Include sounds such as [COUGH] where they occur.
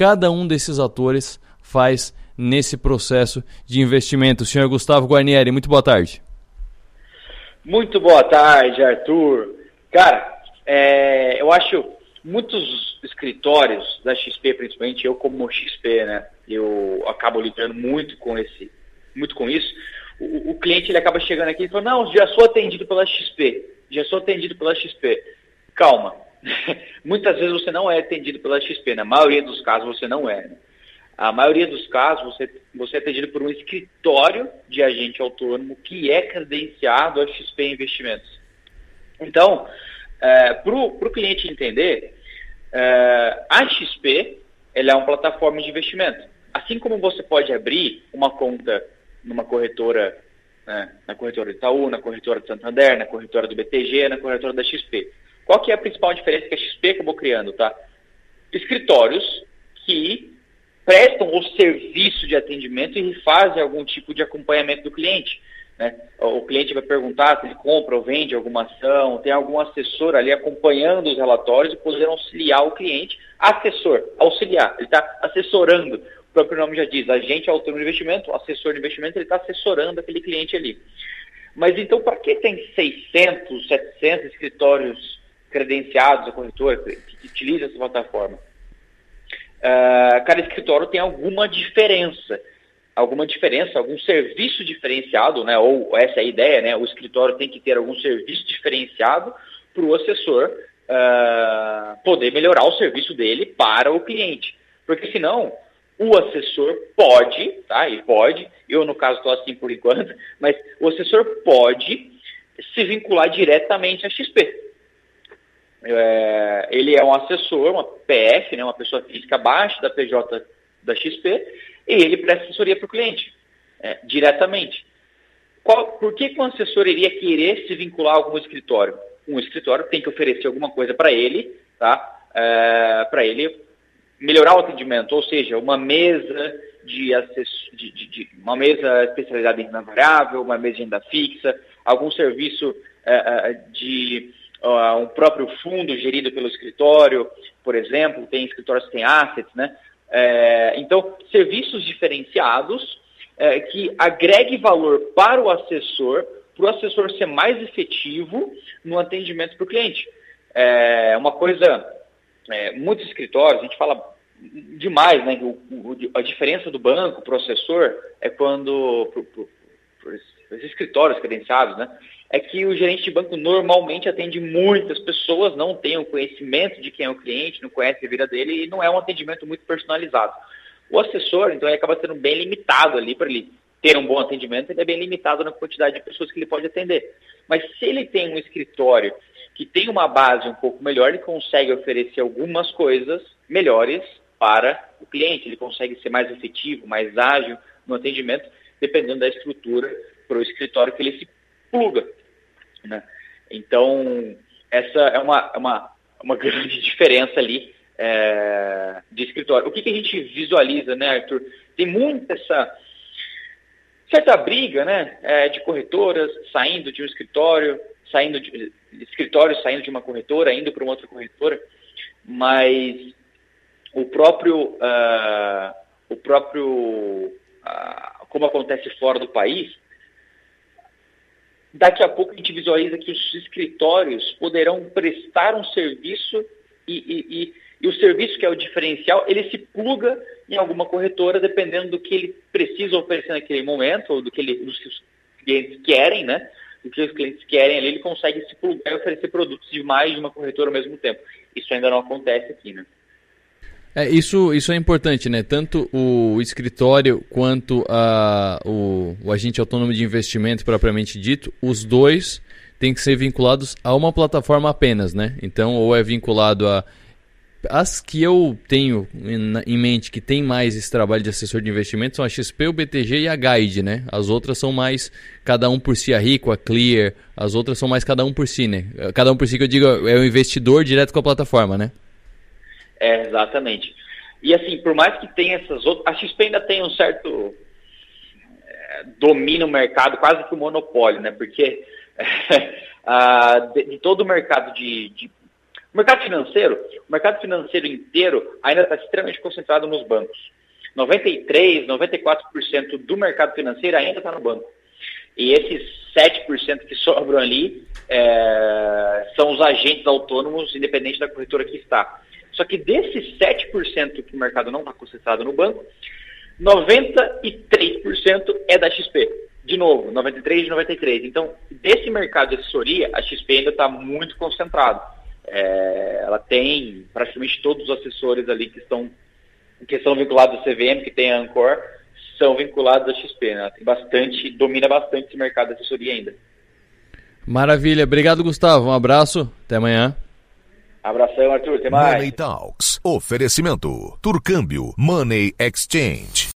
cada um desses atores faz nesse processo de investimento. Senhor Gustavo Guarnieri, muito boa tarde. Muito boa tarde, Arthur. Cara, é, eu acho muitos escritórios da XP, principalmente eu como XP, né? Eu acabo lidando muito com esse, muito com isso. O, o cliente ele acaba chegando aqui e fala, não, já sou atendido pela XP, já sou atendido pela XP. Calma, [LAUGHS] muitas vezes você não é atendido pela XP, na maioria dos casos você não é. Né? A maioria dos casos você, você é atendido por um escritório de agente autônomo que é credenciado a XP Investimentos. Então, é, para o cliente entender, é, a XP ela é uma plataforma de investimento. Assim como você pode abrir uma conta numa corretora, né, na corretora do Itaú, na corretora do Santander, na corretora do BTG, na corretora da XP. Qual que é a principal diferença que a XP acabou criando, tá? Escritórios que prestam o serviço de atendimento e fazem algum tipo de acompanhamento do cliente. Né? O cliente vai perguntar se ele compra ou vende alguma ação, tem algum assessor ali acompanhando os relatórios e poder auxiliar o cliente. Assessor, auxiliar, ele está assessorando. O próprio nome já diz, agente autônomo de investimento, assessor de investimento, ele está assessorando aquele cliente ali. Mas então, para que tem 600, 700 escritórios credenciados a corretora que utilizam essa plataforma? Uh, cada escritório tem alguma diferença alguma diferença, algum serviço diferenciado, né? Ou essa é a ideia, né? O escritório tem que ter algum serviço diferenciado para o assessor uh, poder melhorar o serviço dele para o cliente. Porque senão o assessor pode, tá? E pode, eu no caso estou assim por enquanto, [LAUGHS] mas o assessor pode se vincular diretamente à XP. É, ele é um assessor, uma PF, né, uma pessoa física abaixo da PJ da XP, e ele presta assessoria para o cliente, é, diretamente. Qual, por que, que um assessor iria querer se vincular a algum escritório? Um escritório tem que oferecer alguma coisa para ele, tá? É, para ele melhorar o atendimento, ou seja, uma mesa de, de, de, de uma mesa especializada em renda variável, uma mesa de renda fixa, algum serviço é, é de uh, um próprio fundo gerido pelo escritório, por exemplo, tem escritórios que têm assets, né? É, então, serviços diferenciados é, que agregue valor para o assessor, para o assessor ser mais efetivo no atendimento para o cliente. É uma coisa, é, muitos escritórios, a gente fala demais, né? O, o, a diferença do banco para o assessor é quando, para os escritórios credenciados, né? É que o gerente de banco normalmente atende muitas pessoas, não tem o conhecimento de quem é o cliente, não conhece a vida dele e não é um atendimento muito personalizado. O assessor, então, ele acaba sendo bem limitado ali para ele ter um bom atendimento, ele é bem limitado na quantidade de pessoas que ele pode atender. Mas se ele tem um escritório que tem uma base um pouco melhor, ele consegue oferecer algumas coisas melhores para o cliente, ele consegue ser mais efetivo, mais ágil no atendimento, dependendo da estrutura para o escritório que ele se pluga. Né? Então, essa é uma, é uma, uma [LAUGHS] grande diferença ali é, de escritório. O que, que a gente visualiza, né, Arthur? Tem muita essa certa briga né, é, de corretoras saindo de um escritório, saindo de escritório saindo de uma corretora, indo para uma outra corretora, mas o próprio, uh, o próprio uh, como acontece fora do país, Daqui a pouco a gente visualiza que os escritórios poderão prestar um serviço e, e, e, e o serviço que é o diferencial, ele se pluga em alguma corretora, dependendo do que ele precisa oferecer naquele momento, ou do que, ele, do que os clientes querem, né? Do que os clientes querem ali, ele consegue se plugar e oferecer produtos de mais de uma corretora ao mesmo tempo. Isso ainda não acontece aqui, né? É, isso, isso é importante, né? Tanto o escritório quanto a, o, o agente autônomo de investimento propriamente dito, os dois têm que ser vinculados a uma plataforma apenas, né? Então, ou é vinculado a. As que eu tenho em mente que tem mais esse trabalho de assessor de investimento são a XP, o BTG e a Guide, né? As outras são mais cada um por si, a Rico, a Clear, as outras são mais cada um por si, né? Cada um por si que eu digo é o investidor direto com a plataforma, né? É, exatamente. E assim, por mais que tenha essas outras. A XP ainda tem um certo é, domínio no mercado, quase que um monopólio, né? Porque [LAUGHS] a, de, de, todo o mercado de, de mercado financeiro, o mercado financeiro inteiro ainda está extremamente concentrado nos bancos. 93, 94% do mercado financeiro ainda está no banco. E esses 7% que sobram ali é, são os agentes autônomos, independente da corretora que está. Só que desses 7% que o mercado não está concentrado no banco, 93% é da XP. De novo, 93 de 93. Então, desse mercado de assessoria, a XP ainda está muito concentrado. É, ela tem praticamente todos os assessores ali que estão que são vinculados ao CVM, que tem a Ancor, são vinculados à XP, né? Tem bastante, domina bastante esse mercado de assessoria ainda. Maravilha. Obrigado, Gustavo. Um abraço. Até amanhã. Abração, Arthur. Até mais. Money Talks. Oferecimento. Turcâmbio. Money Exchange.